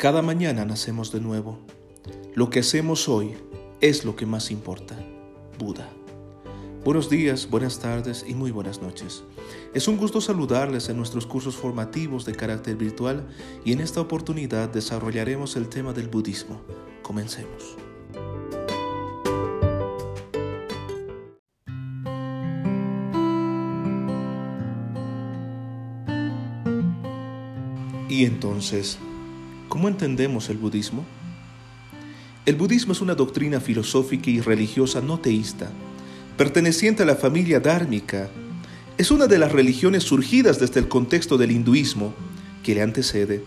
Cada mañana nacemos de nuevo. Lo que hacemos hoy es lo que más importa. Buda. Buenos días, buenas tardes y muy buenas noches. Es un gusto saludarles en nuestros cursos formativos de carácter virtual y en esta oportunidad desarrollaremos el tema del budismo. Comencemos. Y entonces, ¿Cómo entendemos el budismo? El budismo es una doctrina filosófica y religiosa no teísta, perteneciente a la familia dármica. Es una de las religiones surgidas desde el contexto del hinduismo, que le antecede,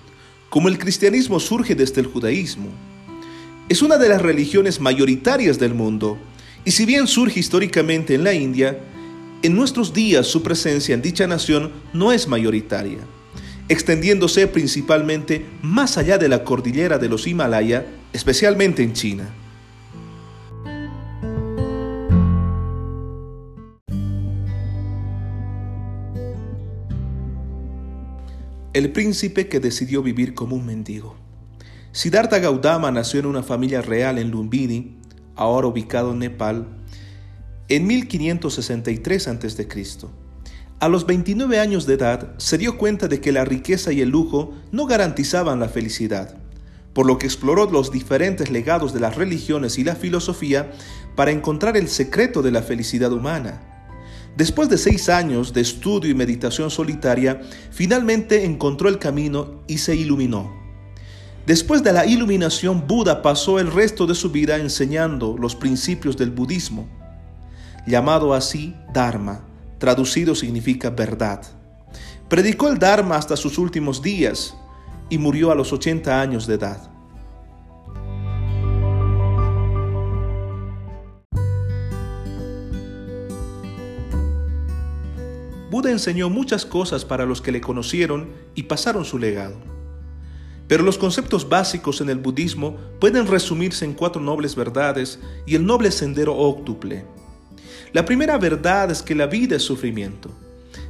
como el cristianismo surge desde el judaísmo. Es una de las religiones mayoritarias del mundo, y si bien surge históricamente en la India, en nuestros días su presencia en dicha nación no es mayoritaria extendiéndose principalmente más allá de la cordillera de los Himalaya, especialmente en China. El príncipe que decidió vivir como un mendigo. Siddhartha Gautama nació en una familia real en Lumbini, ahora ubicado en Nepal, en 1563 a.C. A los 29 años de edad se dio cuenta de que la riqueza y el lujo no garantizaban la felicidad, por lo que exploró los diferentes legados de las religiones y la filosofía para encontrar el secreto de la felicidad humana. Después de seis años de estudio y meditación solitaria, finalmente encontró el camino y se iluminó. Después de la iluminación, Buda pasó el resto de su vida enseñando los principios del budismo, llamado así Dharma traducido significa verdad. Predicó el Dharma hasta sus últimos días y murió a los 80 años de edad. Buda enseñó muchas cosas para los que le conocieron y pasaron su legado. Pero los conceptos básicos en el budismo pueden resumirse en cuatro nobles verdades y el noble sendero óctuple. La primera verdad es que la vida es sufrimiento.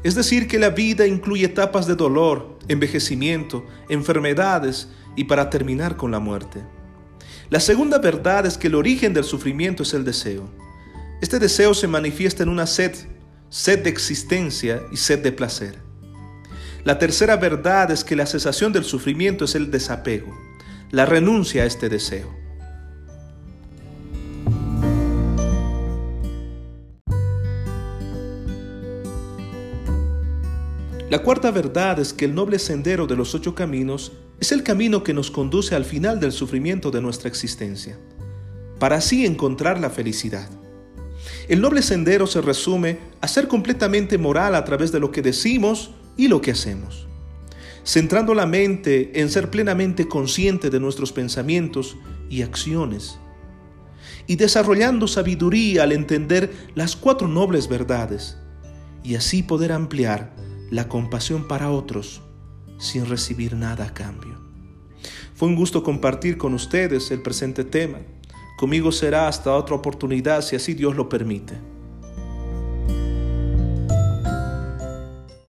Es decir, que la vida incluye etapas de dolor, envejecimiento, enfermedades y para terminar con la muerte. La segunda verdad es que el origen del sufrimiento es el deseo. Este deseo se manifiesta en una sed, sed de existencia y sed de placer. La tercera verdad es que la cesación del sufrimiento es el desapego, la renuncia a este deseo. La cuarta verdad es que el noble sendero de los ocho caminos es el camino que nos conduce al final del sufrimiento de nuestra existencia, para así encontrar la felicidad. El noble sendero se resume a ser completamente moral a través de lo que decimos y lo que hacemos, centrando la mente en ser plenamente consciente de nuestros pensamientos y acciones, y desarrollando sabiduría al entender las cuatro nobles verdades, y así poder ampliar la compasión para otros sin recibir nada a cambio. Fue un gusto compartir con ustedes el presente tema. Conmigo será hasta otra oportunidad si así Dios lo permite.